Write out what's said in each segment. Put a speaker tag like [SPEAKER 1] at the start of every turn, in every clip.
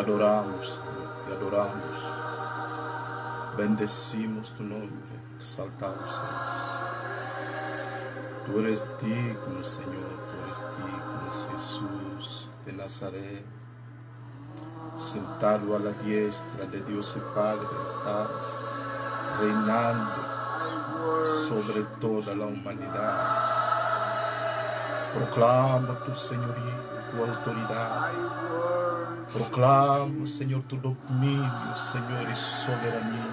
[SPEAKER 1] Te adoramos, Señor, te adoramos. Bendecimos tu nombre, exaltado seas. Tú eres digno, Señor, tú eres digno, Jesús de Nazaret. Sentado a la diestra de Dios el Padre, estás reinando sobre toda la humanidad. Proclamo tu señorío, tu autoridad. Proclamo, Señor, tu dominio, Señor, y soberanía.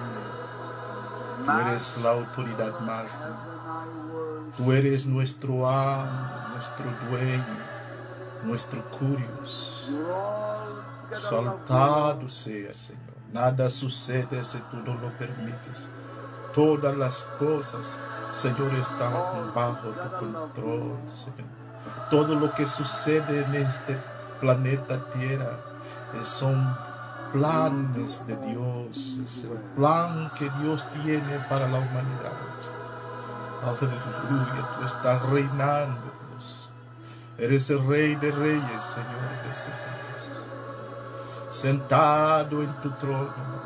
[SPEAKER 1] Tú eres la autoridad máxima. Tú eres nuestro amo, nuestro dueño, nuestro curios. Exaltado sea, Señor. Nada sucede si tú no lo permites. Todas las cosas, Señor, están bajo tu control, Señor. Todo lo que sucede en este planeta Tierra son planes de Dios. Es el plan que Dios tiene para la humanidad. Aleluya, tú estás reinando. Dios. Eres el rey de reyes, Señor de señores. Sentado en tu trono.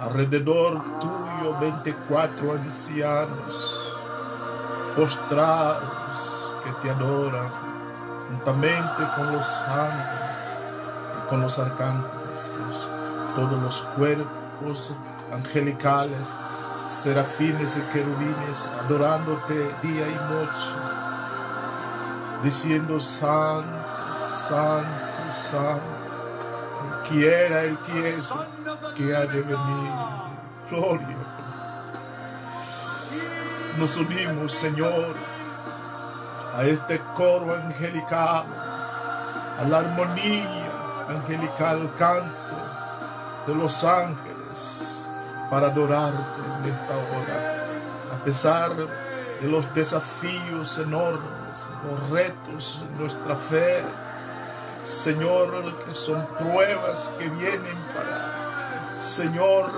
[SPEAKER 1] Alrededor tuyo 24 ancianos postrados que te adoran juntamente con los y con los arcángeles, todos los cuerpos angelicales, serafines y querubines, adorándote día y noche, diciendo, Santo, Santo, Santo, el que era, el que es, que ha de venir. Gloria. Nos unimos, Señor, a este coro angelical, a la armonía angelical canto de los ángeles para adorarte en esta hora. A pesar de los desafíos enormes, los retos nuestra fe, Señor, que son pruebas que vienen para, Señor,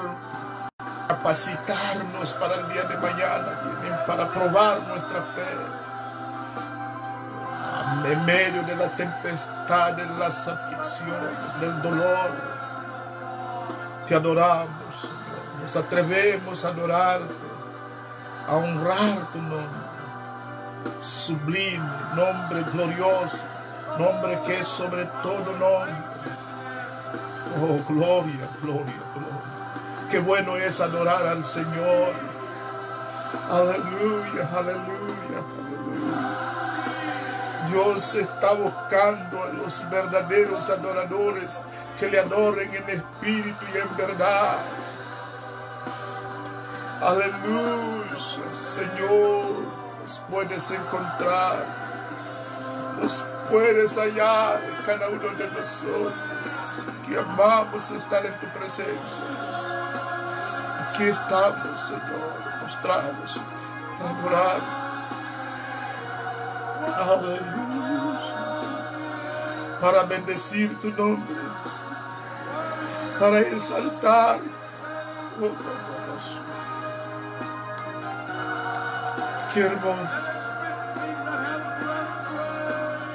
[SPEAKER 1] capacitarnos para el día de mañana, vienen para probar nuestra fe en medio de la tempestad, de las aflicciones, del dolor. Te adoramos. Nos atrevemos a adorarte, a honrar tu nombre. Sublime, nombre glorioso, nombre que es sobre todo nombre. Oh, gloria, gloria, gloria. Qué bueno es adorar al Señor. Aleluya, aleluya. Dios está buscando a los verdaderos adoradores que le adoren en espíritu y en verdad. Aleluya, Señor, nos puedes encontrar, nos puedes hallar cada uno de nosotros que amamos estar en tu presencia. Aquí estamos, Señor, mostrados para. Aleluya. Para bendecir tu nombre. Para exaltar. Oh. Qué hermoso.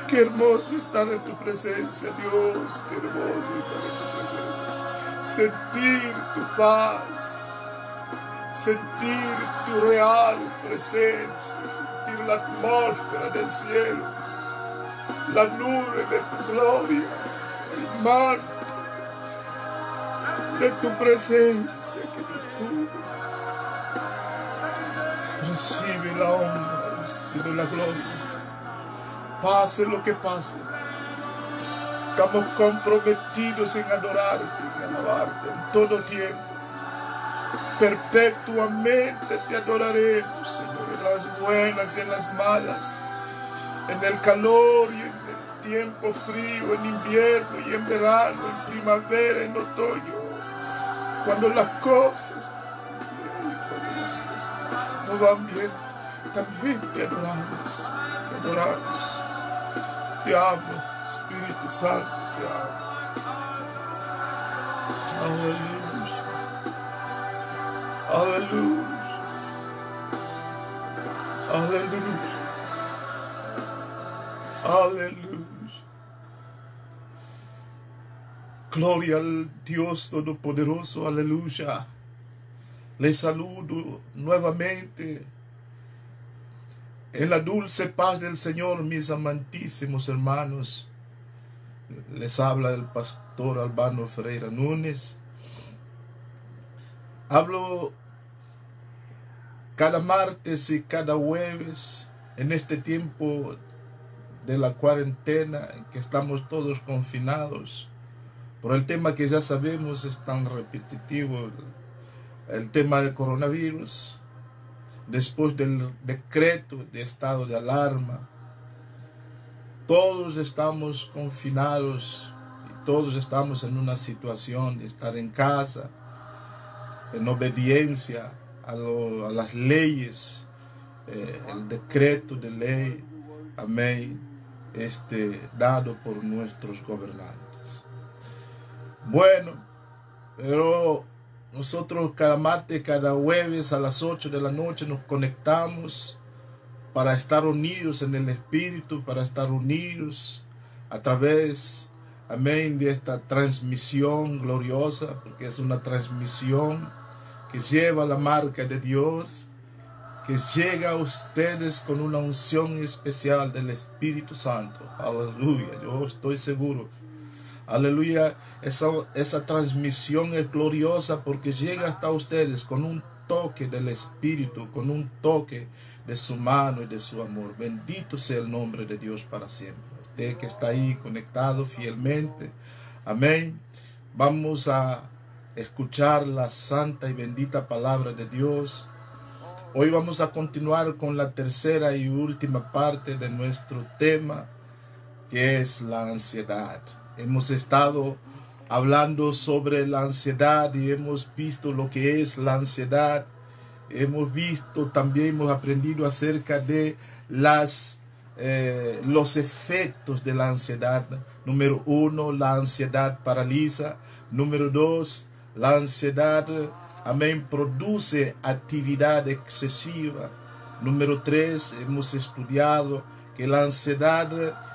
[SPEAKER 1] Qué hermoso estar en tu presencia, Dios. Qué hermoso estar en tu presencia. Sentir tu paz. Sentir tu real presencia. La atmósfera del cielo. La nube de tu gloria. El manto de tu presencia que te cubre. Recibe la honra, recibe la gloria. Pase lo que pase. Estamos comprometidos en adorarte, en alabarte en todo tiempo. Perpetuamente te adoraremos, Señor, en las buenas y en las malas, en el calor y en el tiempo frío, en invierno y en verano, en primavera, en otoño. Cuando las cosas, cuando las cosas no van bien, también te adoramos, te adoramos. Te amo, Espíritu Santo, te amo. Aleluya. Aleluya. Aleluya. Aleluya. Gloria al Dios Todopoderoso, aleluya. Les saludo nuevamente en la dulce paz del Señor, mis amantísimos hermanos. Les habla el pastor Albano Ferreira Núñez. Hablo cada martes y cada jueves en este tiempo de la cuarentena en que estamos todos confinados por el tema que ya sabemos es tan repetitivo, el, tema del coronavirus, después del decreto de estado de alarma, todos estamos confinados y todos estamos en una situación de estar en casa, en obediencia a, las leyes, eh, el decreto de ley, amén, este, dado por nuestros gobernantes. Bueno, pero nosotros cada martes, cada jueves a las 8 de la noche nos conectamos para estar unidos en el Espíritu, para estar unidos a través, amén, de esta transmisión gloriosa, porque es una transmisión que lleva la marca de Dios, que llega a ustedes con una unción especial del Espíritu Santo. Aleluya, yo estoy seguro Aleluya, esa, esa transmisión es gloriosa porque llega hasta ustedes con un toque del Espíritu, con un toque de su mano y de su amor. Bendito sea el nombre de Dios para siempre. Usted que está ahí conectado fielmente. Amén. Vamos a escuchar la santa y bendita palabra de Dios. Hoy vamos a continuar con la tercera y última parte de nuestro tema, que es la ansiedad. Hemos estado hablando sobre la ansiedad y hemos visto lo que es la ansiedad. Hemos visto, también hemos aprendido acerca de las, eh, los efectos de la ansiedad. Número uno, la ansiedad paraliza. Número dos, la ansiedad, amén, produce actividad excesiva. Número tres, hemos estudiado que la ansiedad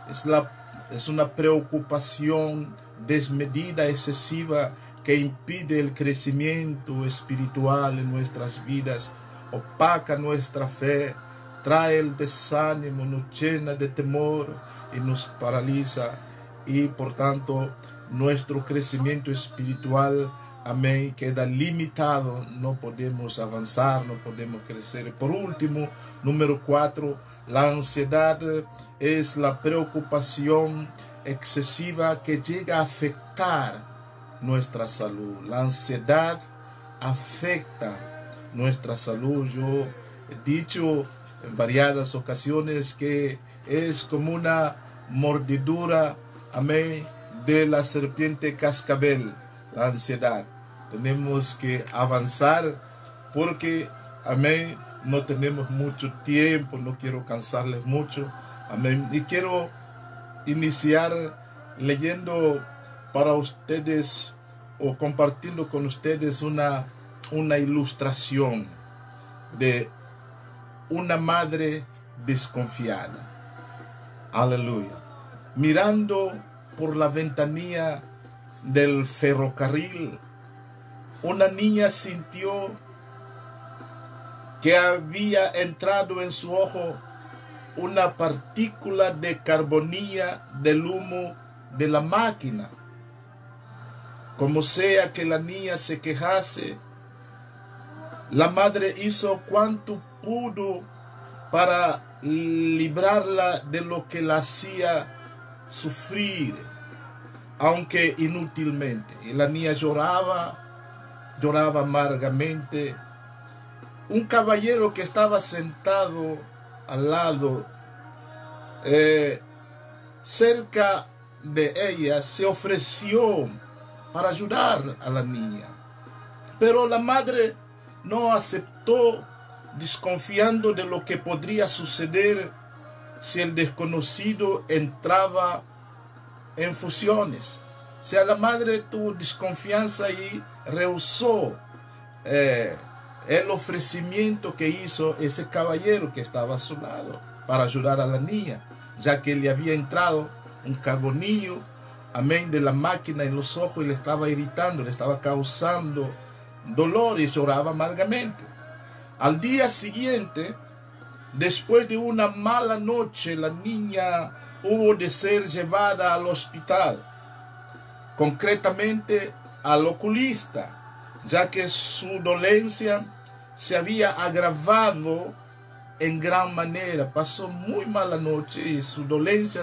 [SPEAKER 1] es la es una preocupación desmedida, excesiva, que impide el crecimiento espiritual en nuestras vidas, opaca nuestra fe, trae el desánimo, nos llena de temor y nos paraliza. Y por tanto, nuestro crecimiento espiritual, amén, queda limitado. No podemos avanzar, no podemos crecer. Por último, número cuatro, la ansiedad es la preocupación excesiva que llega a afectar nuestra salud. La ansiedad afecta nuestra salud. Yo he dicho en variadas ocasiones que es como una mordidura, amén, de la serpiente cascabel, la ansiedad. Tenemos que avanzar porque, amén, no tenemos mucho tiempo, no quiero cansarles mucho. Amén. Y quiero iniciar leyendo para ustedes o compartiendo con ustedes una, una ilustración de una madre desconfiada. Aleluya. Mirando por la ventanilla del ferrocarril, una niña sintió que había entrado en su ojo una partícula de carbonilla del humo de la máquina. Como sea que la niña se quejase, la madre hizo cuanto pudo para librarla de lo que la hacía sufrir, aunque inútilmente. Y la niña lloraba, lloraba amargamente, un caballero que estaba sentado al lado, eh, cerca de ella, se ofreció para ayudar a la niña. Pero la madre no aceptó, desconfiando de lo que podría suceder si el desconocido entraba en fusiones. O sea, la madre tuvo desconfianza y rehusó eh, el ofrecimiento que hizo ese caballero que estaba a su lado para ayudar a la niña, ya que le había entrado un carbonillo amén, de la máquina en los ojos y le estaba irritando, le estaba causando dolor y lloraba amargamente. Al día siguiente, después de una mala noche, la niña hubo de ser llevada al hospital, concretamente al oculista, ya que su dolencia se había agravado en gran manera. Pasó muy mala noche y su dolencia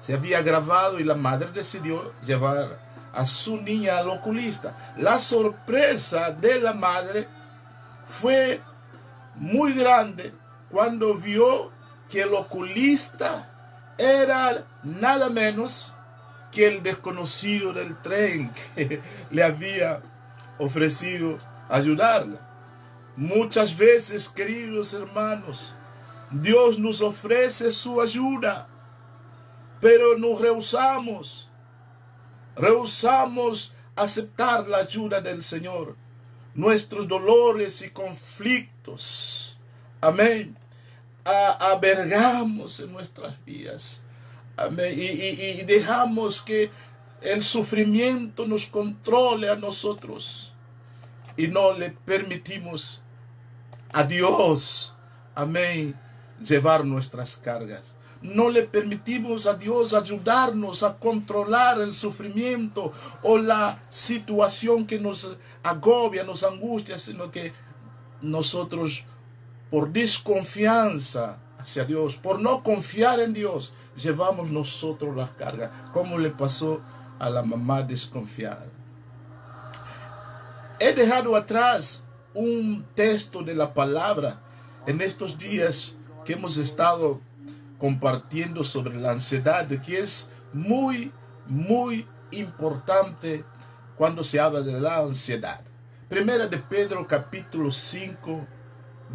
[SPEAKER 1] se había agravado y la madre decidió llevar a su niña al oculista. La sorpresa de la madre fue muy grande cuando vio que el oculista era nada menos que el desconocido del tren que le había ofrecido ayudarla. Muchas veces, queridos hermanos, Dios nos ofrece su ayuda, pero nos rehusamos, rehusamos aceptar la ayuda del Señor. Nuestros dolores y conflictos, amén, abergamos en nuestras vidas, amén, y, y dejamos que el sufrimiento nos controle a nosotros y no le permitimos a Dios, amén, llevar nuestras cargas. No le permitimos a Dios ayudarnos a controlar el sufrimiento o la situación que nos agobia, nos angustia, sino que nosotros por desconfianza hacia Dios, por no confiar en Dios, llevamos nosotros las cargas, como le pasó a la mamá desconfiada. He dejado atrás un texto de la palabra en estos días que hemos estado compartiendo sobre la ansiedad, que es muy, muy importante cuando se habla de la ansiedad. Primera de Pedro capítulo 5,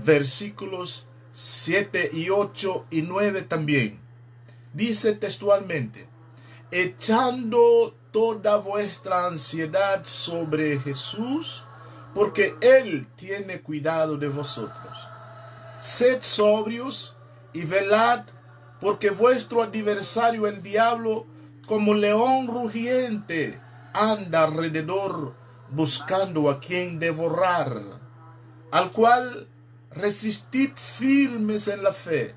[SPEAKER 1] versículos 7 y 8 y 9 también. Dice textualmente, echando toda vuestra ansiedad sobre Jesús, porque Él tiene cuidado de vosotros. Sed sobrios y velad, porque vuestro adversario el diablo, como león rugiente, anda alrededor buscando a quien devorar, al cual resistid firmes en la fe,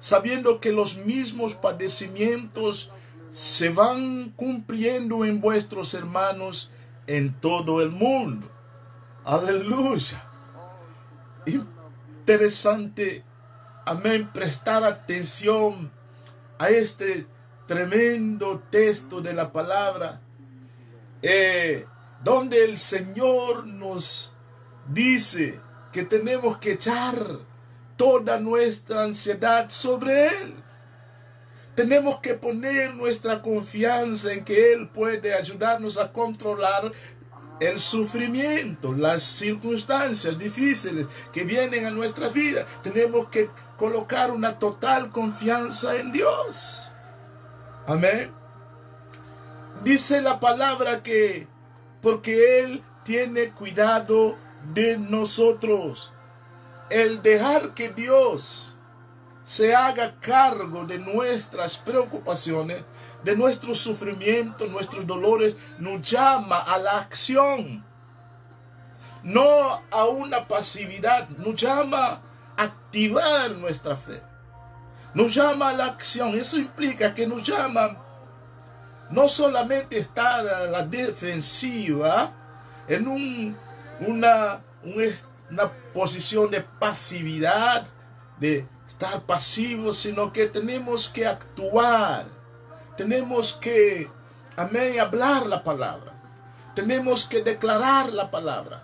[SPEAKER 1] sabiendo que los mismos padecimientos se van cumpliendo en vuestros hermanos en todo el mundo. Aleluya. Interesante, amén, prestar atención a este tremendo texto de la palabra, eh, donde el Señor nos dice que tenemos que echar toda nuestra ansiedad sobre Él. Tenemos que poner nuestra confianza en que Él puede ayudarnos a controlar el sufrimiento, las circunstancias difíciles que vienen a nuestra vida. Tenemos que colocar una total confianza en Dios. Amén. Dice la palabra que porque Él tiene cuidado de nosotros. El dejar que Dios se haga cargo de nuestras preocupaciones de nuestro sufrimiento, nuestros dolores, nos llama a la acción, no a una pasividad, nos llama a activar nuestra fe, nos llama a la acción. Eso implica que nos llama no solamente estar a la defensiva, en un, una, una posición de pasividad, de estar pasivos, sino que tenemos que actuar tenemos que, amén, hablar la palabra. Tenemos que declarar la palabra.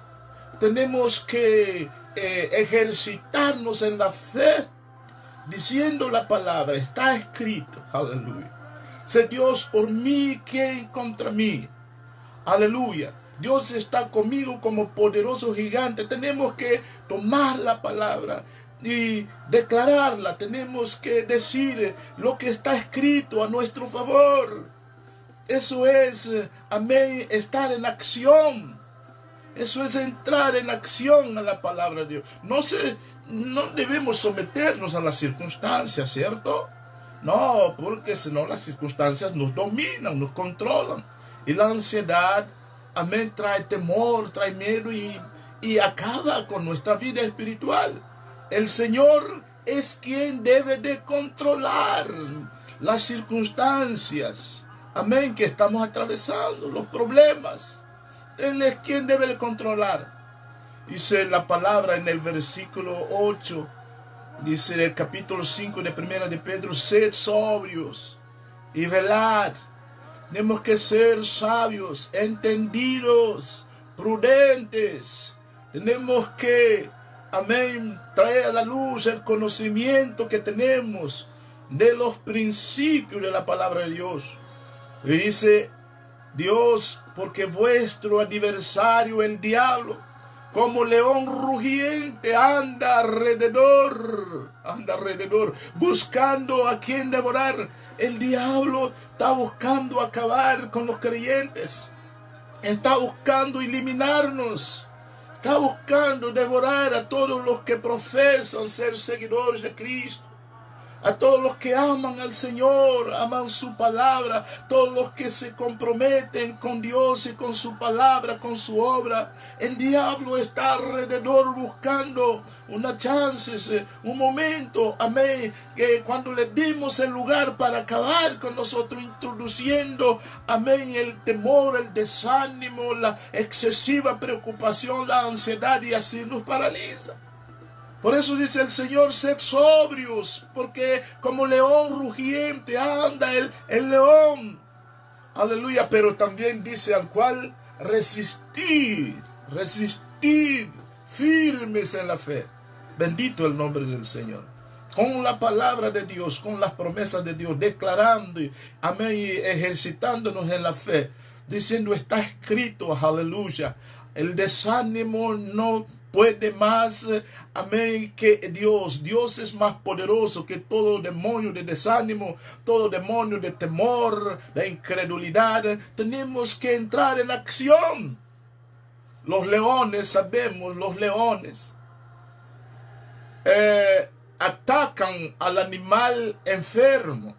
[SPEAKER 1] Tenemos que eh, ejercitarnos en la fe diciendo la palabra. Está escrito. Aleluya. Sé Dios por mí, ¿quién contra mí? Aleluya. Dios está conmigo como poderoso gigante. Tenemos que tomar la palabra y declararla. Tenemos que decir lo que está escrito a nuestro favor. Eso es, amén, estar en acción. Eso es entrar en acción a la palabra de Dios. No, se, no debemos someternos a las circunstancias, ¿cierto? No, porque si no las circunstancias nos dominan, nos controlan. Y la ansiedad, amén, trae temor, trae miedo y, y acaba con nuestra vida espiritual. El Señor es quien debe de controlar las circunstancias, amén, que estamos atravesando, los problemas. Él es quien debe de controlar. Dice la palabra en el versículo 8, dice el capítulo 5 de primera de Pedro, sed sobrios y velad. Tenemos que ser sabios, entendidos, prudentes. Tenemos que, amén, traer a la luz el conocimiento que tenemos de los principios de la palabra de Dios. Y dice Dios, porque vuestro adversario, el diablo, como león rugiente, anda alrededor, anda alrededor, buscando a quien devorar. El diablo está buscando acabar con los creyentes, está buscando eliminarnos, está buscando devorar a todos los que profesan ser seguidores de Cristo a todos los que aman al Señor, aman su palabra, todos los que se comprometen con Dios y con su palabra, con su obra. El diablo está alrededor buscando una chance, un momento, amén, que cuando le dimos el lugar para acabar con nosotros, introduciendo, amén, el temor, el desánimo, la excesiva preocupación, la ansiedad y así nos paraliza. Por eso dice el Señor, sed sobrios, porque como león rugiente anda el, el león. Aleluya, pero también dice al cual resistir, resistir firmes en la fe. Bendito el nombre del Señor. Con la palabra de Dios, con las promesas de Dios, declarando, amén, y ejercitándonos en la fe, diciendo, está escrito, aleluya, el desánimo no puede más, amén, que Dios. Dios es más poderoso que todo demonio de desánimo, todo demonio de temor, de incredulidad. Tenemos que entrar en acción. Los leones, sabemos, los leones eh, atacan al animal enfermo,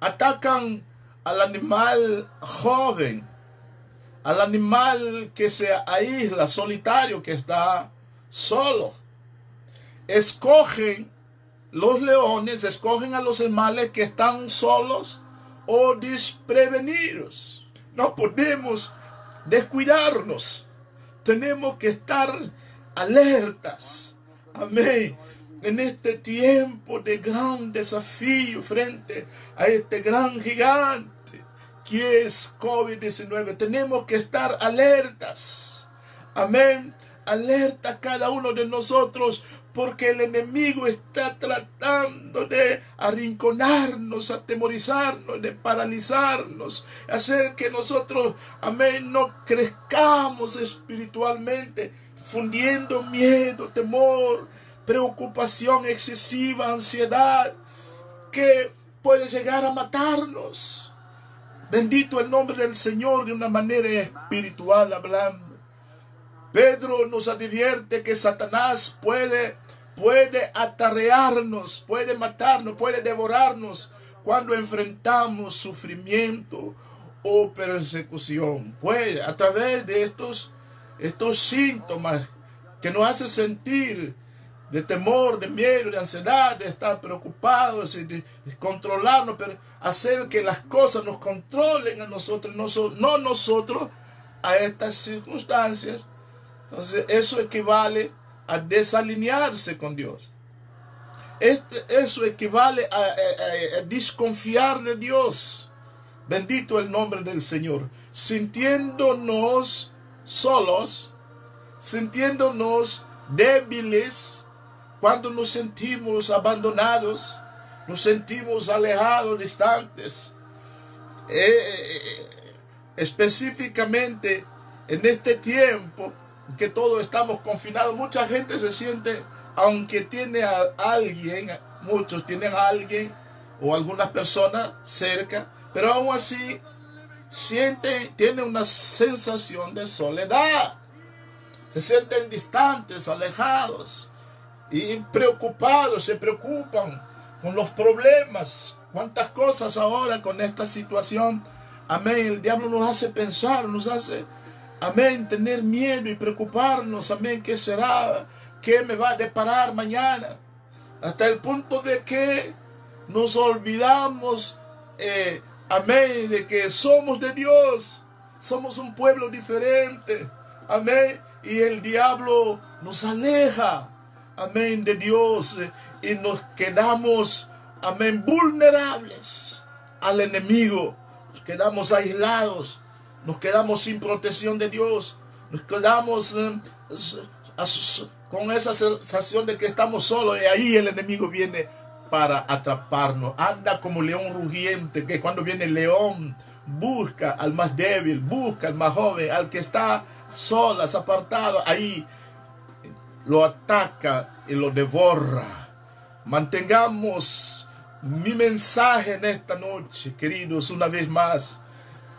[SPEAKER 1] atacan al animal joven al animal que se aísla, solitario, que está solo. Escogen los leones, escogen a los animales que están solos o desprevenidos. No podemos descuidarnos. Tenemos que estar alertas. Amén. En este tiempo de gran desafío frente a este gran gigante que es COVID-19. Tenemos que estar alertas. Amén. Alerta cada uno de nosotros porque el enemigo está tratando de arrinconarnos, atemorizarnos, de paralizarnos, hacer que nosotros, amén, no crezcamos espiritualmente, fundiendo miedo, temor, preocupación excesiva, ansiedad, que puede llegar a matarnos. Bendito el nombre del Señor de una manera espiritual hablando. Pedro nos advierte que Satanás puede, puede atarrearnos, puede matarnos, puede devorarnos cuando enfrentamos sufrimiento o persecución. Puede, a través de estos, estos síntomas que nos hace sentir de temor, de miedo, de ansiedad, de estar preocupados, de, controlarnos, pero hacer que las cosas nos controlen a nosotros, no, no nosotros a estas circunstancias. Entonces eso equivale a desalinearse con Dios. Este, eso equivale a, a desconfiar de Dios. Bendito el nombre del Señor. Sintiéndonos solos, sintiéndonos débiles, cuando nos sentimos abandonados, nos sentimos alejados, distantes. Eh, específicamente en este tiempo que todos estamos confinados, mucha gente se siente, aunque tiene a alguien, muchos tienen a alguien o algunas personas cerca, pero aún así sienten, tienen una sensación de soledad. Se sienten distantes, alejados y preocupados, se preocupan con los problemas cuántas cosas ahora con esta situación. Amén. El diablo nos hace pensar, nos hace, amén, tener miedo y preocuparnos. Amén. ¿Qué será? ¿Qué me va a deparar mañana? Hasta el punto de que nos olvidamos, eh, amén, de que somos de Dios. Somos un pueblo diferente. Amén. Y el diablo nos aleja. Amén de Dios. Y nos quedamos, amén, vulnerables al enemigo. Nos quedamos aislados. Nos quedamos sin protección de Dios. Nos quedamos eh, con esa sensación de que estamos solos. Y ahí el enemigo viene para atraparnos. Anda como león rugiente, que cuando viene el león busca al más débil, busca al más joven, al que está solas, apartado, ahí lo ataca y lo devora. Mantengamos mi mensaje en esta noche, queridos, una vez más.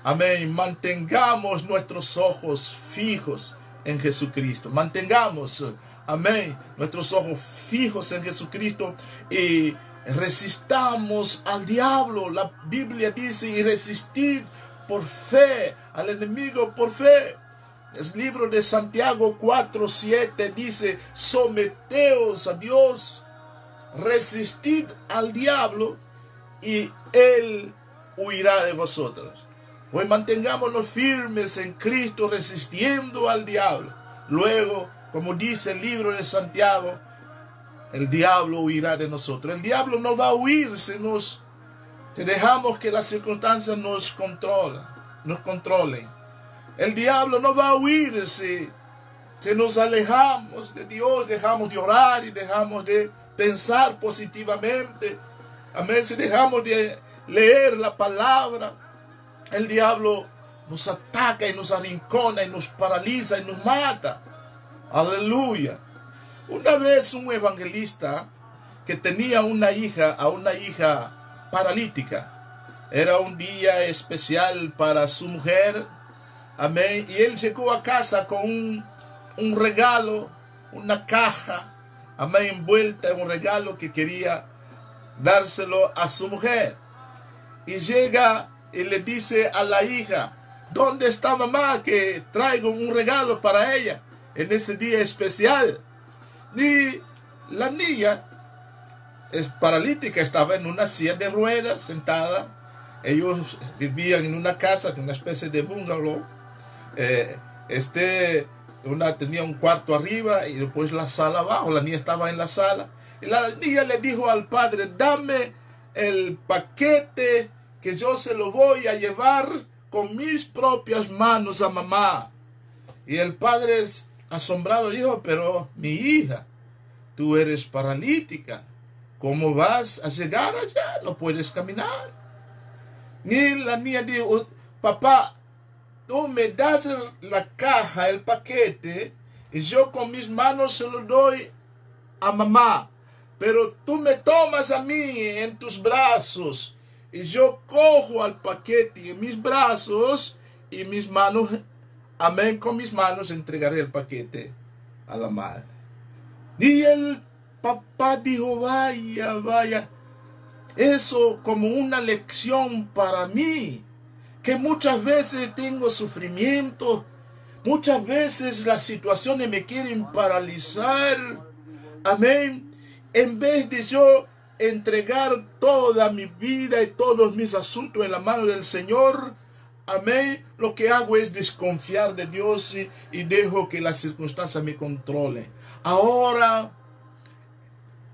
[SPEAKER 1] Amén. Mantengamos nuestros ojos fijos en Jesucristo. Mantengamos, amén, nuestros ojos fijos en Jesucristo y resistamos al diablo. La Biblia dice, y resistir por fe al enemigo por fe. El libro de Santiago 4, 7 dice, someteos a Dios, resistid al diablo y él huirá de vosotros. Pues mantengámonos firmes en Cristo resistiendo al diablo. Luego, como dice el libro de Santiago, el diablo huirá de nosotros. El diablo no va a huir si nos dejamos que las circunstancias nos controlen, nos controlen. El diablo no va a huir si, nos alejamos de Dios, dejamos de orar y dejamos de pensar positivamente. Amén. Si dejamos de leer la palabra, el diablo nos ataca y nos arrincona y nos paraliza y nos mata. Aleluya. Una vez un evangelista que tenía una hija, a una hija paralítica. Era un día especial para su mujer. Amén. Y él llegó a casa con un, un regalo, una caja. Amén. Envuelta en un regalo que quería dárselo a su mujer. Y llega y le dice a la hija, ¿dónde está mamá que traigo un regalo para ella en ese día especial? Y la niña es paralítica, estaba en una silla de ruedas sentada. Ellos vivían en una casa, en una especie de bungalow. Eh, este, una tenía un cuarto arriba y después la sala abajo. La niña estaba en la sala. Y la niña le dijo al padre, dame el paquete que yo se lo voy a llevar con mis propias manos a mamá. Y el padre asombrado dijo, pero mi hija, tú eres paralítica. ¿Cómo vas a llegar allá? No puedes caminar. Y la niña dijo, papá, tú me das la caja, el paquete, y yo con mis manos se lo doy a mamá. Pero tú me tomas a mí en tus brazos y yo cojo al paquete en mis brazos y mis manos Amén, con mis manos entregaré el paquete a la madre. Y el papá dijo, vaya, vaya, eso como una lección para mí, que muchas veces tengo sufrimiento, muchas veces las situaciones me quieren paralizar. Amén. En vez de yo entregar toda mi vida y todos mis asuntos en la mano del Señor, Amén. Lo que hago es desconfiar de Dios y, dejo que las circunstancias me controlen. Ahora,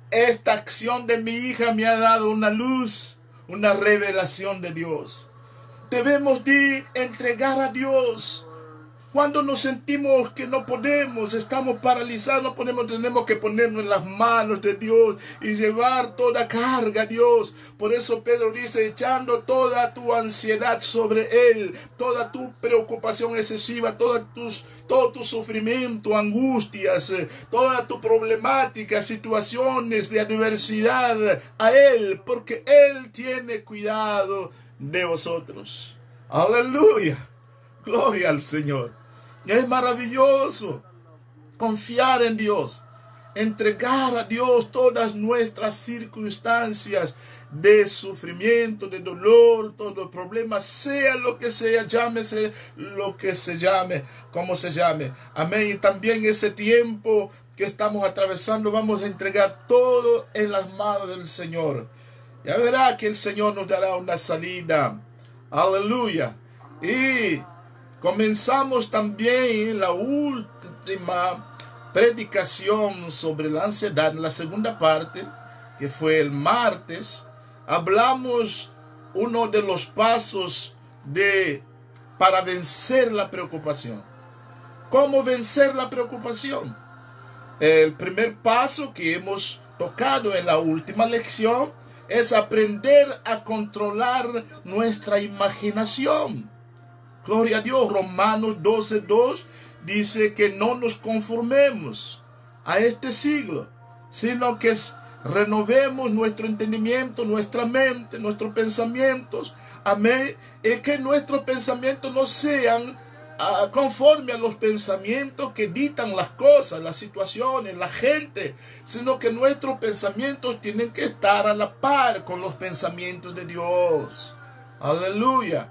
[SPEAKER 1] esta acción de mi hija me ha dado una luz, una revelación de Dios. Debemos de entregar a Dios cuando nos sentimos que no podemos, estamos paralizados, podemos, tenemos que ponernos en las manos de Dios y llevar toda carga a Dios. Por eso Pedro dice, echando toda tu ansiedad sobre Él, toda tu preocupación excesiva, toda tus, todo tu sufrimiento, angustias, eh, toda tu problemática, situaciones de adversidad a Él, porque Él tiene cuidado de vosotros. Aleluya. Gloria al Señor. Es maravilloso confiar en Dios. entregar a Dios todas nuestras circunstancias de sufrimiento, de dolor, todo problema, sea lo que sea, llámese lo que se llame, como se llame. Amén. Y también ese tiempo que estamos atravesando, vamos a entregar todo en las manos del Señor. Ya verá que el Señor nos dará una salida. Aleluya. Y comenzamos también la última predicación sobre la ansiedad, en la segunda parte, que fue el martes. Hablamos uno de los pasos de para vencer la preocupación. ¿Cómo vencer la preocupación? El primer paso que hemos tocado en la última lección es aprender a controlar nuestra imaginación. Gloria a Dios, Romanos 12.2 dice que no nos conformemos a este siglo, sino que renovemos nuestro entendimiento, nuestra mente, nuestros pensamientos. Amén. Y que nuestros pensamientos no sean conforme a los pensamientos que dictan las cosas, las situaciones, la gente, sino que nuestros pensamientos tienen que estar a la par con los pensamientos de Dios. Aleluya.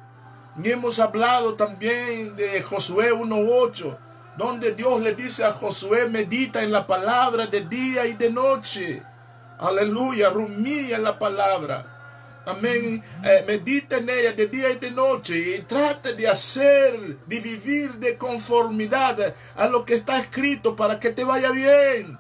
[SPEAKER 1] Y hemos hablado también de Josué 1.8, donde Dios le dice a Josué, medita en la palabra de día y de noche. Aleluya, rumía la palabra. Amén. Eh, medita en ella de día y de noche y trate de hacer, de vivir de conformidad a lo que está escrito para que te vaya bien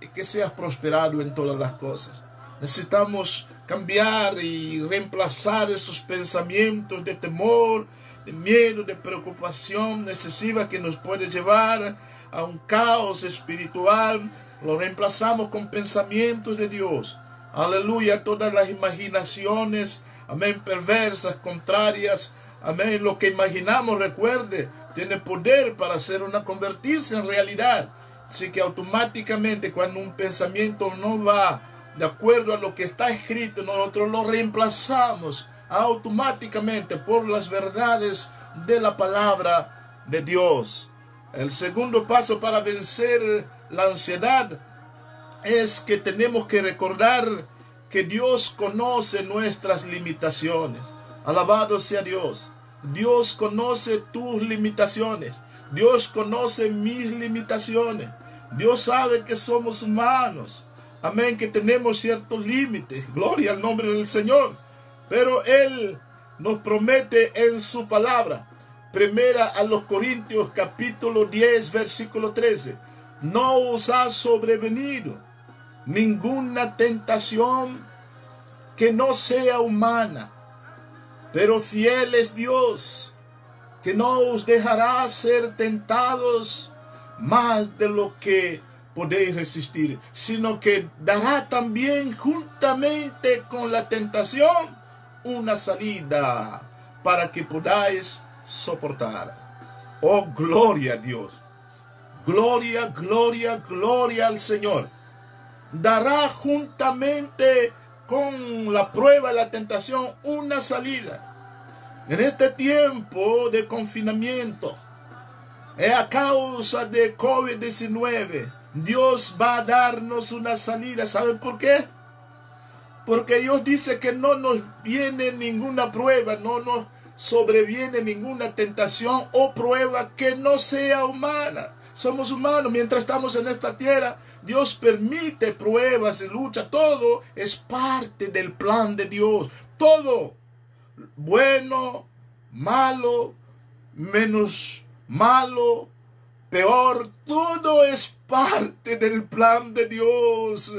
[SPEAKER 1] y que seas prosperado en todas las cosas. Necesitamos cambiar y reemplazar esos pensamientos de temor, de miedo, de preocupación excesiva que nos puede llevar a un caos espiritual. Lo reemplazamos con pensamientos de Dios Aleluya, todas las imaginaciones, amén, perversas, contrarias, amén, lo que imaginamos, recuerde, tiene poder para hacer una convertirse en realidad. Así que automáticamente cuando un pensamiento no va de acuerdo a lo que está escrito, nosotros lo reemplazamos automáticamente por las verdades de la palabra de Dios. El segundo paso para vencer la ansiedad es que tenemos que recordar que Dios conoce nuestras limitaciones. Alabado sea Dios. Dios conoce tus limitaciones. Dios conoce mis limitaciones. Dios sabe que somos humanos. Amén, que tenemos ciertos límites. Gloria al nombre del Señor. Pero Él nos promete en su palabra. Primera a los Corintios capítulo 10 versículo 13. No os ha sobrevenido ninguna tentación que no sea humana, pero fiel es Dios, que no os dejará ser tentados más de lo que podéis resistir, sino que dará también juntamente con la tentación una salida para que podáis soportar. Oh, gloria a Dios. Gloria, gloria, gloria al Señor dará juntamente con la prueba y la tentación una salida. En este tiempo de confinamiento, a causa de COVID-19, Dios va a darnos una salida. ¿Saben por qué? Porque Dios dice que no nos viene ninguna prueba, no nos sobreviene ninguna tentación o prueba que no sea humana. Somos humanos. Mientras estamos en esta tierra, Dios permite pruebas y lucha. Todo es parte del plan de Dios. Todo. Bueno, malo, menos malo, peor. Todo es parte del plan de Dios.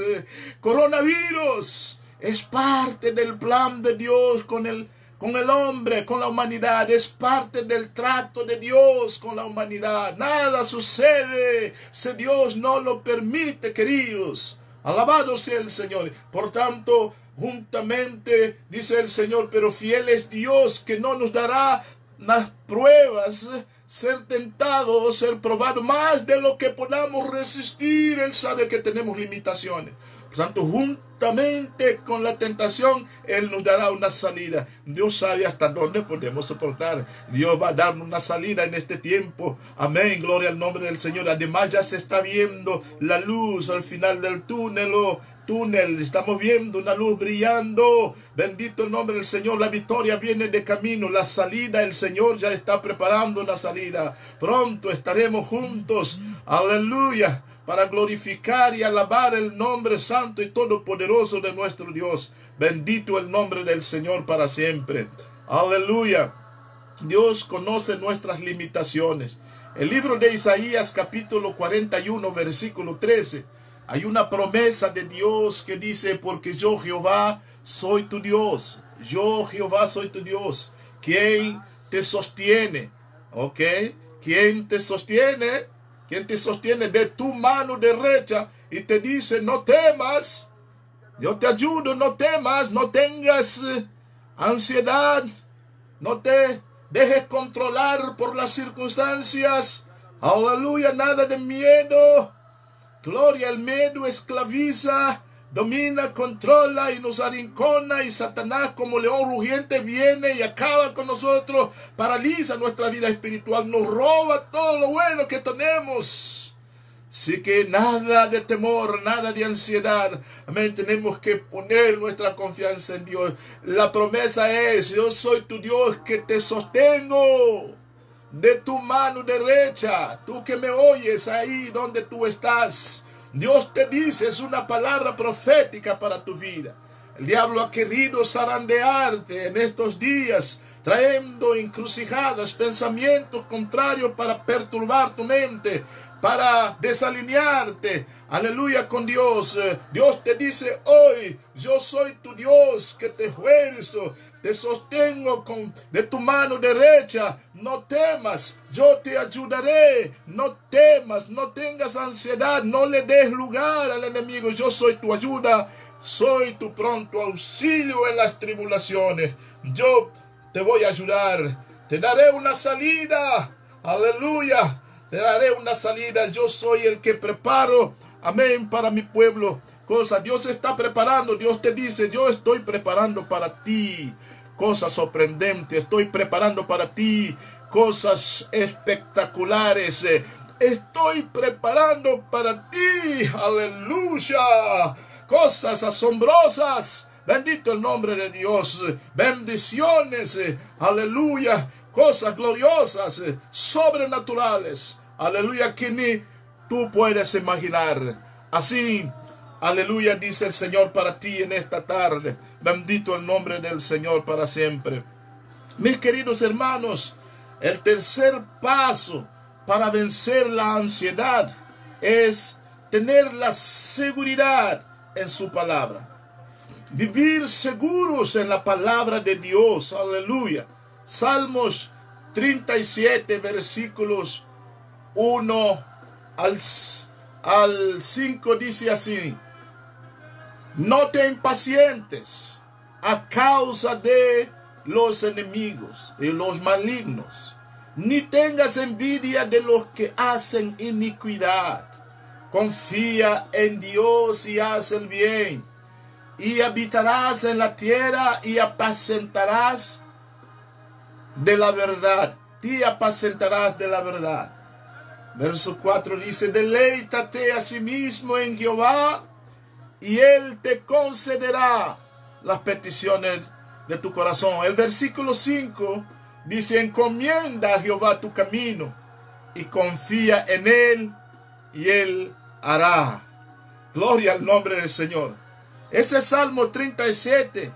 [SPEAKER 1] Coronavirus es parte del plan de Dios con el con el hombre, con la humanidad. Es parte del trato de Dios con la humanidad. Nada sucede si Dios no lo permite, queridos. Alabado sea el Señor. Por tanto, juntamente, dice el Señor, pero fiel es Dios que no nos dará las pruebas, ser tentado o ser probado más de lo que podamos resistir. Él sabe que tenemos limitaciones. Por tanto, juntamente juntamente con la tentación, Él nos dará una salida. Dios sabe hasta dónde podemos soportar. Dios va a darnos una salida en este tiempo. Amén. Gloria al nombre del Señor. Además ya se está viendo la luz al final del túnel. Oh, túnel. Estamos viendo una luz brillando. Bendito el nombre del Señor. La victoria viene de camino. La salida, el Señor ya está preparando una salida. Pronto estaremos juntos. Aleluya para glorificar y alabar el nombre santo y todopoderoso de nuestro Dios. Bendito el nombre del Señor para siempre. Aleluya. Dios conoce nuestras limitaciones. El libro de Isaías capítulo 41 versículo 13. Hay una promesa de Dios que dice, porque yo Jehová soy tu Dios. Yo Jehová soy tu Dios. ¿Quién te sostiene? ¿Ok? ¿Quién te sostiene? Quien te sostiene de tu mano derecha y te dice, no temas, yo te ayudo, no temas, no tengas eh, ansiedad, no te dejes controlar por las circunstancias. Aleluya, nada de miedo. Gloria, el miedo esclaviza domina, controla y nos arrincona y Satanás como león rugiente viene y acaba con nosotros, paraliza nuestra vida espiritual, nos roba todo lo bueno que tenemos. Así que nada de temor, nada de ansiedad. Amén. Tenemos que poner nuestra confianza en Dios. La promesa es, yo soy tu Dios que te sostengo de tu mano derecha. Tú que me oyes ahí donde tú estás. Dios te dice, es una palabra profética para tu vida. El diablo ha querido zarandearte en estos días, trayendo encrucijadas, pensamientos contrarios para perturbar tu mente, para desalinearte. Aleluya con Dios. Dios te dice hoy, yo soy tu Dios que te esfuerzo, te sostengo con, de tu mano derecha. No temas, yo te ayudaré. No temas, no tengas ansiedad, no le des lugar al enemigo. Yo soy tu ayuda, soy tu pronto auxilio en las tribulaciones. Yo te voy a ayudar, te daré una salida. Aleluya, te daré una salida. Yo soy el que preparo, amén, para mi pueblo. Cosa, Dios está preparando, Dios te dice, yo estoy preparando para ti cosas sorprendentes. Estoy preparando para ti cosas espectaculares. Estoy preparando para ti, aleluya, cosas asombrosas. Bendito el nombre de Dios. Bendiciones, aleluya, cosas gloriosas, sobrenaturales. Aleluya, que ni tú puedes imaginar. Así Aleluya, dice el Señor para ti en esta tarde. Bendito el nombre del Señor para siempre. Mis queridos hermanos, el tercer paso para vencer la ansiedad es tener la seguridad en su palabra. Vivir seguros en la palabra de Dios. Aleluya. Salmos 37, versículos 1 al, al 5 dice así. No te impacientes a causa de los enemigos y los malignos, ni tengas envidia de los que hacen iniquidad. Confía en Dios y haz el bien, y habitarás en la tierra y apacentarás de la verdad. Y apacentarás de la verdad. Verso 4 dice, deleítate a sí mismo en Jehová y Él te concederá las peticiones de tu corazón. El versículo 5 dice, encomienda a Jehová tu camino y confía en Él y Él hará. Gloria al nombre del Señor. Ese Salmo 37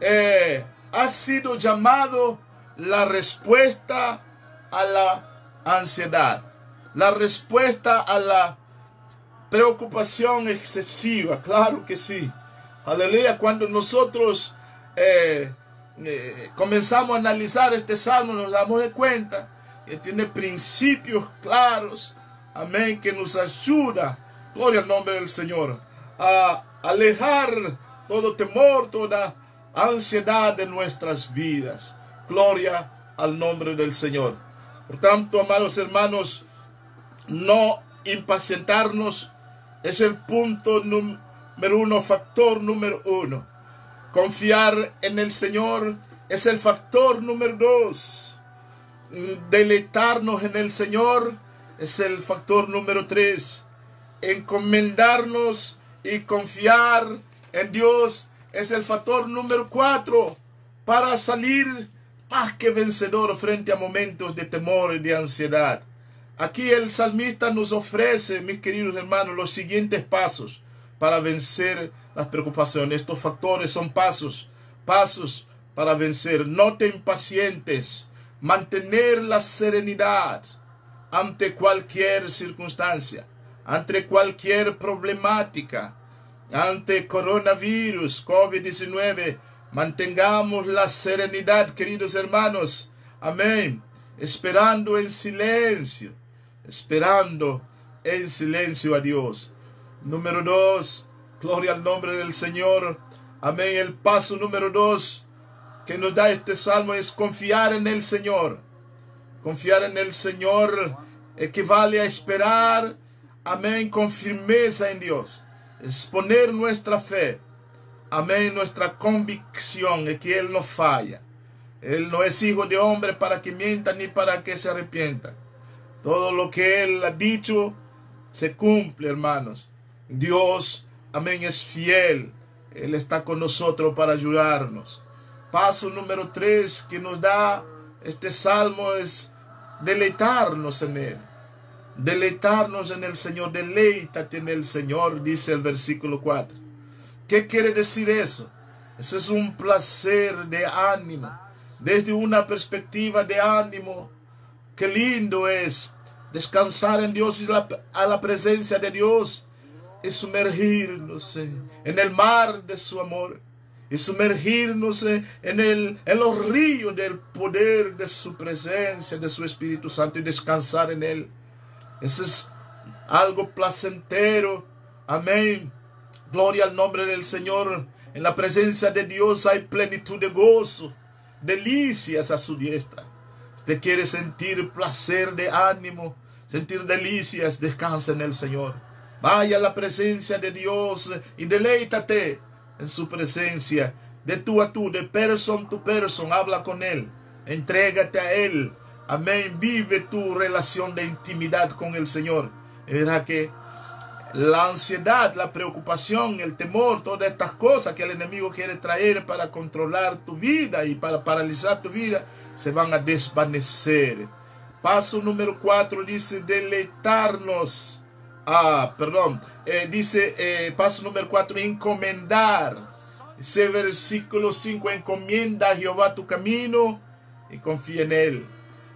[SPEAKER 1] eh, ha sido llamado la respuesta a la ansiedad, la respuesta a la preocupación excesiva, claro que sí. Aleluya, cuando nosotros eh, eh, comenzamos a analizar este salmo, nos damos de cuenta que tiene principios claros, amén, que nos ayuda, gloria al nombre del Señor, a alejar todo temor, toda ansiedad de nuestras vidas. Gloria al nombre del Señor. Por tanto, amados hermanos, no impacientarnos es el punto número uno, factor número uno. Confiar en el Señor es el factor número dos. Deleitarnos en el Señor es el factor número tres. Encomendarnos y confiar en Dios es el factor número cuatro para salir más que vencedor frente a momentos de temor y de ansiedad. Aquí el salmista nos ofrece, mis queridos hermanos, los siguientes pasos para vencer las preocupaciones. Estos factores son pasos, pasos para vencer. No te impacientes, mantener la serenidad ante cualquier circunstancia, ante cualquier problemática, ante coronavirus, COVID-19. Mantengamos la serenidad, queridos hermanos. Amén. Esperando en silencio, esperando en silencio a Dios. Número dos, gloria al nombre del Señor. Amén. El paso número dos que nos da este salmo es confiar en el Señor. Confiar en el Señor equivale a esperar, amén, con firmeza en Dios. Es poner nuestra fe, amén, nuestra convicción de que Él no falla. Él no es hijo de hombre para que mienta ni para que se arrepienta. Todo lo que Él ha dicho se cumple, hermanos. Dios, amén, es fiel. Él está con nosotros para ayudarnos. Paso número tres que nos da este salmo es deleitarnos en Él. Deleitarnos en el Señor. Deleítate en el Señor, dice el versículo 4. ¿Qué quiere decir eso? Eso es un placer de ánimo. Desde una perspectiva de ánimo. Qué lindo es descansar en Dios y a la presencia de Dios y sumergirnos en el mar de su amor y sumergirnos en, el, en los ríos del poder de su presencia, de su Espíritu Santo y descansar en Él. Eso es algo placentero. Amén. Gloria al nombre del Señor. En la presencia de Dios hay plenitud de gozo, delicias a su diestra. Usted quiere sentir placer de ánimo, sentir delicias, descansa en el Señor. Vaya a la presencia de Dios y deleítate en su presencia, de tú a tú, de person to person, habla con Él, entrégate a Él, amén, vive tu relación de intimidad con el Señor. Verá que la ansiedad, la preocupación, el temor, todas estas cosas que el enemigo quiere traer para controlar tu vida y para paralizar tu vida, se van a desvanecer. Paso número cuatro dice deleitarnos Ah, perdón. Eh, dice, eh, paso número 4, encomendar. Ese versículo 5, encomienda a Jehová tu camino y confía en él.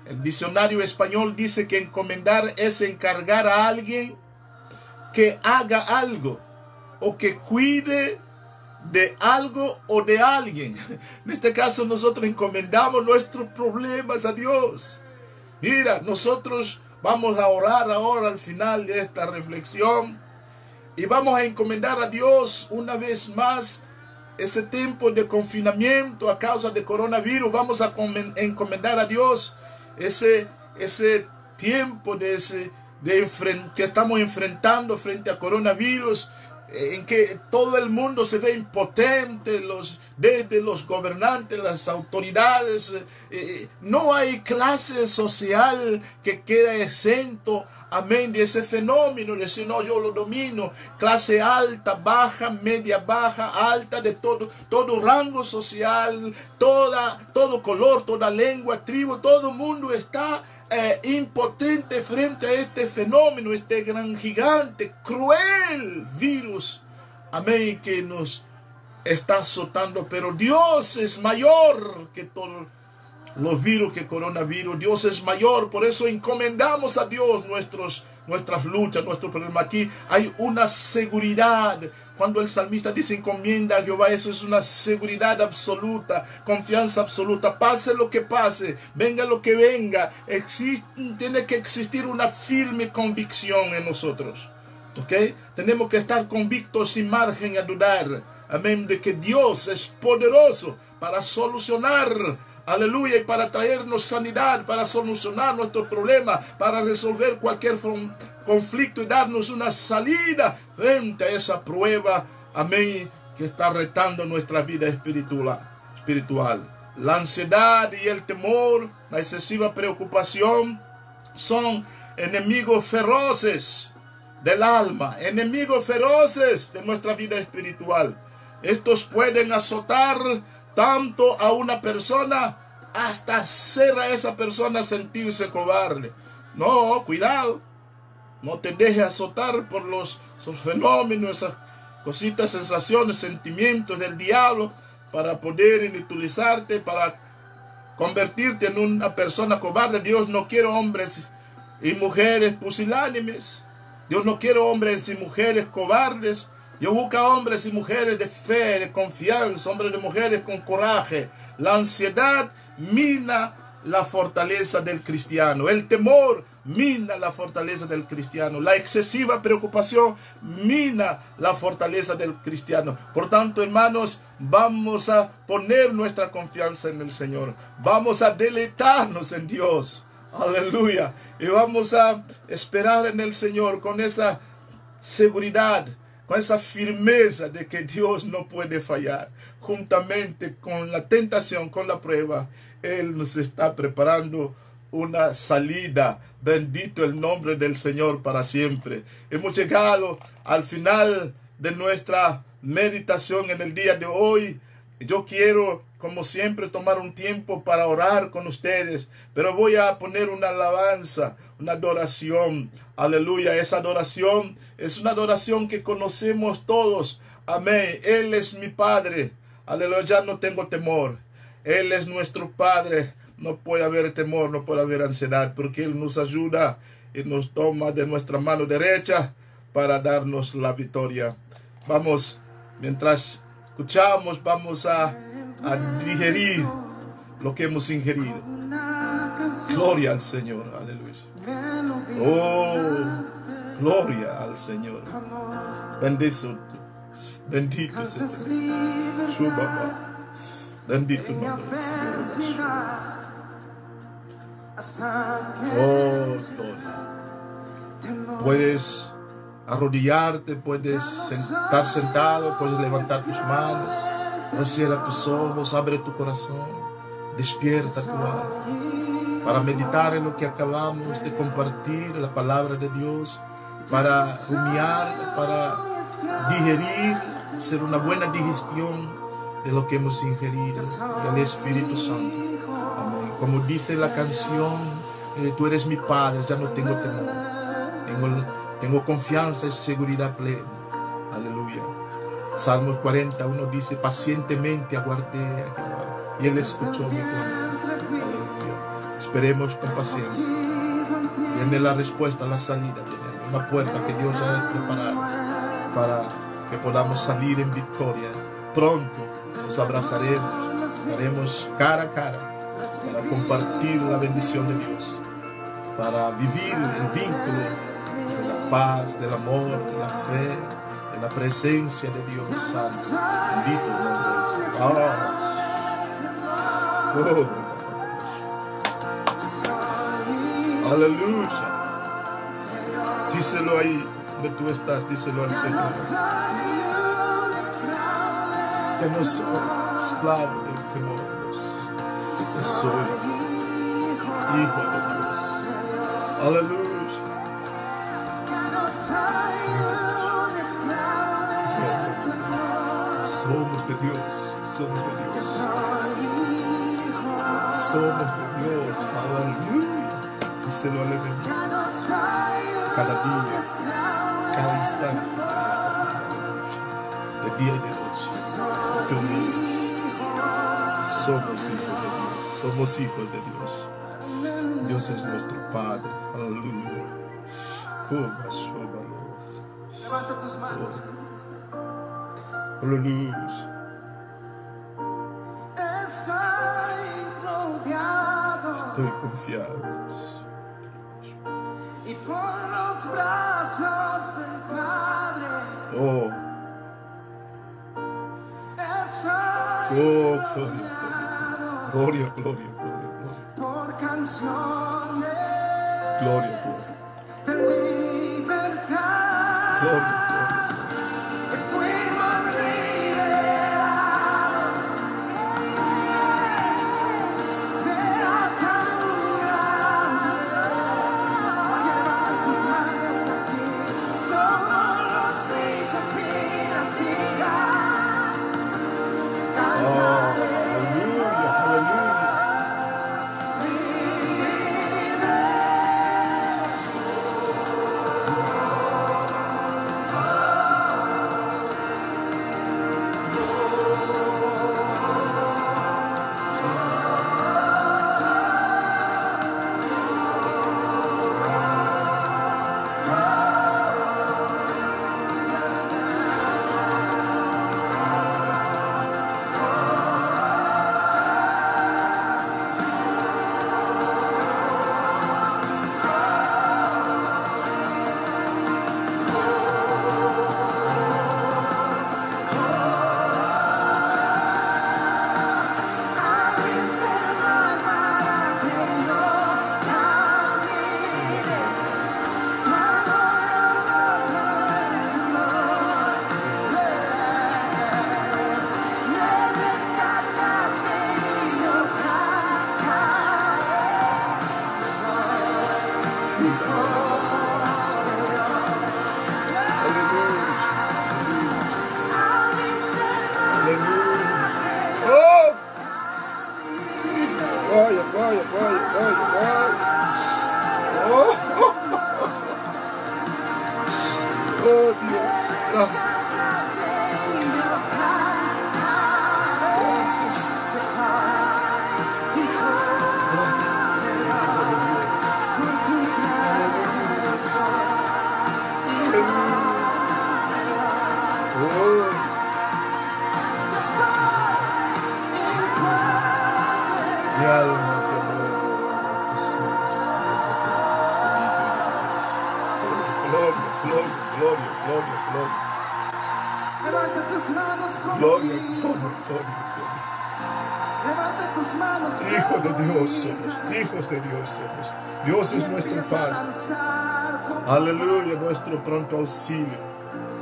[SPEAKER 1] El diccionario español dice que encomendar es encargar a alguien que haga algo o que cuide de algo o de alguien. En este caso nosotros encomendamos nuestros problemas a Dios. Mira, nosotros Vamos a orar ahora al final de esta reflexión y vamos a encomendar a Dios una vez más ese tiempo de confinamiento a causa de coronavirus. Vamos a encomendar a Dios ese, ese tiempo de ese, de que estamos enfrentando frente a coronavirus en que todo el mundo se ve impotente, los, desde los gobernantes, las autoridades. Eh, eh, no hay clase social que quede exento, amén, de ese fenómeno, de decir, no, yo lo domino. Clase alta, baja, media, baja, alta, de todo, todo rango social, toda, todo color, toda lengua, tribu, todo mundo está eh, impotente frente a este fenómeno, este gran gigante, cruel virus, amén, que nos está azotando, pero Dios es mayor que todos los virus que coronavirus. Dios es mayor, por eso encomendamos a Dios nuestros nuestras luchas, nuestro problema. Aquí hay una seguridad. Cuando el salmista dice encomienda a Jehová, eso es una seguridad absoluta, confianza absoluta. Pase lo que pase, venga lo que venga, tiene que existir una firme convicción en nosotros. ¿Ok? Tenemos que estar convictos sin margen a dudar. Amén. De que Dios es poderoso para solucionar Aleluya. Y para traernos sanidad, para solucionar nuestro problema, para resolver cualquier conflicto y darnos una salida frente a esa prueba. amén, que está retando nuestra vida espiritual. espiritual. La ansiedad y el temor, la excesiva preocupación son enemigos feroces del alma, enemigos feroces de nuestra vida espiritual. Estos pueden azotar tanto a una persona hasta hacer a esa persona sentirse cobarde. No, cuidado. No te dejes azotar por los, fenómenos, esas cositas, sensaciones, sentimientos del diablo para poder inutilizarte, para convertirte en una persona cobarde. Dios no quiere hombres y mujeres pusilánimes. Dios no quiere hombres y mujeres cobardes. Dios busca hombres y mujeres de fe, de confianza, hombres y mujeres con coraje. La ansiedad mina la fortaleza del cristiano. El temor mina la fortaleza del cristiano. La excesiva preocupación mina la fortaleza del cristiano. Por tanto, hermanos, vamos a poner nuestra confianza en el Señor. Vamos a deleitarnos en Dios. Aleluya. Y vamos a esperar en el Señor con esa seguridad, con esa firmeza de que Dios no puede fallar. Juntamente con la tentación, con la prueba, Él nos está preparando una salida. Bendito el nombre del Señor para siempre. Hemos llegado al final de nuestra meditación en el día de hoy. Yo quiero como siempre, tomar un tiempo para orar con ustedes, pero voy a poner una alabanza, una adoración. Aleluya, esa adoración es una adoración que conocemos todos. Amén. Él es mi Padre. Aleluya, ya no tengo temor. Él es nuestro Padre. No puede haber temor, no puede haber ansiedad, porque Él nos ayuda y nos toma de nuestra mano derecha para darnos la victoria. Vamos, mientras escuchamos, vamos a a digerir lo que hemos ingerido. Gloria al Señor, aleluya. Oh, gloria al Señor. Bendito, bendito sea su papá. Bendito nombre Señor. Oh, gloria. Puedes arrodillarte, puedes estar sentado, puedes levantar tus manos. Cierra tus ojos, abre tu corazón, despierta tu alma para meditar en lo que acabamos de compartir, la palabra de Dios, para rumiar, para digerir, hacer una buena digestión de lo que hemos ingerido, del Espíritu Santo. Amén. Como dice la canción, eh, tú eres mi Padre, ya no tengo temor, tengo confianza y seguridad plena. Salmos 41 dice, pacientemente aguardé a Jehová y Él escuchó mi clamor. Esperemos con paciencia. Viene la respuesta, la salida. Tiene una puerta que Dios ha preparado para que podamos salir en victoria. Pronto nos abrazaremos, estaremos cara a cara para compartir la bendición de Dios, para vivir el vínculo de la paz, del amor, de la fe la presencia de Dios Santo. Bendito el nombre Oh. oh. Aleluya. Díselo ahí donde tú estás, díselo al Señor. Que no soy esclavo del temor. Soy hijo de Dios. Aleluya. Somos de Dios. Somos de Dios, aleluya. Díselo al enemigo. Cada día, cada instante, de día y de noche, te. Somos hijos de Dios, somos hijos de Dios. Dios es nuestro Padre, aleluya. Levanta tus manos. Aleluya. Estoy confiado. Y por los brazos del Padre. Oh. Oh, gloria, gloria, gloria, gloria, gloria. Por canciones. Gloria, gloria.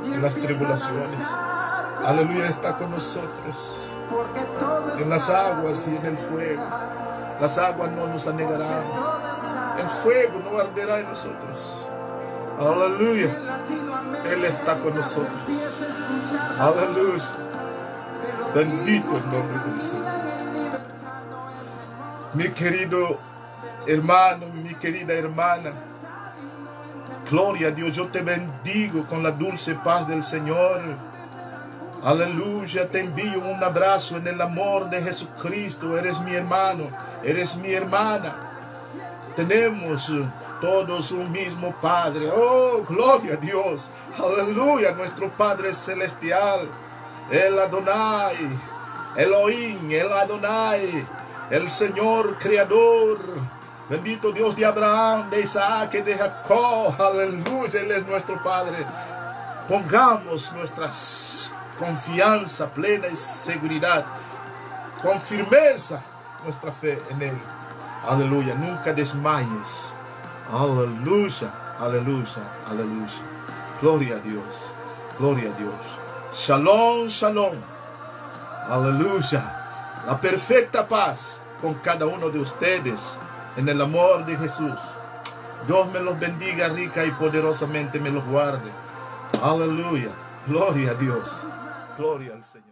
[SPEAKER 1] En las tribulaciones. Aleluya, está con nosotros. En las aguas y en el fuego. Las aguas no nos anegarán. El fuego no arderá en nosotros. Aleluya. Él está con nosotros. Aleluya.
[SPEAKER 2] de
[SPEAKER 1] Bendito el nombre
[SPEAKER 2] en temor.
[SPEAKER 1] Mi querido hermano, mi querida hermana. Gloria a Dios, yo te bendigo con la dulce paz del Señor. Aleluya, te envío un abrazo en el amor de Jesucristo. Eres mi hermano, eres mi hermana. Tenemos todos un mismo Padre. Oh, gloria a Dios. Aleluya, nuestro Padre celestial. El Adonai, Elohim, el Adonai, el Señor creador. Bendito Dios de Abraham, de Isaac y de Jacob. Aleluya, Él es nuestro Padre. Pongamos nuestra confianza plena y seguridad, con firmeza, nuestra fe en Él. Aleluya, nunca desmayes. Aleluya, aleluya, aleluya. Gloria a Dios, gloria a Dios. Shalom, shalom. Aleluya. La perfecta paz con cada uno de ustedes en el amor de Jesús. Dios me los bendiga rica y poderosamente me los guarde. Aleluya. Gloria a Dios. Gloria al Señor.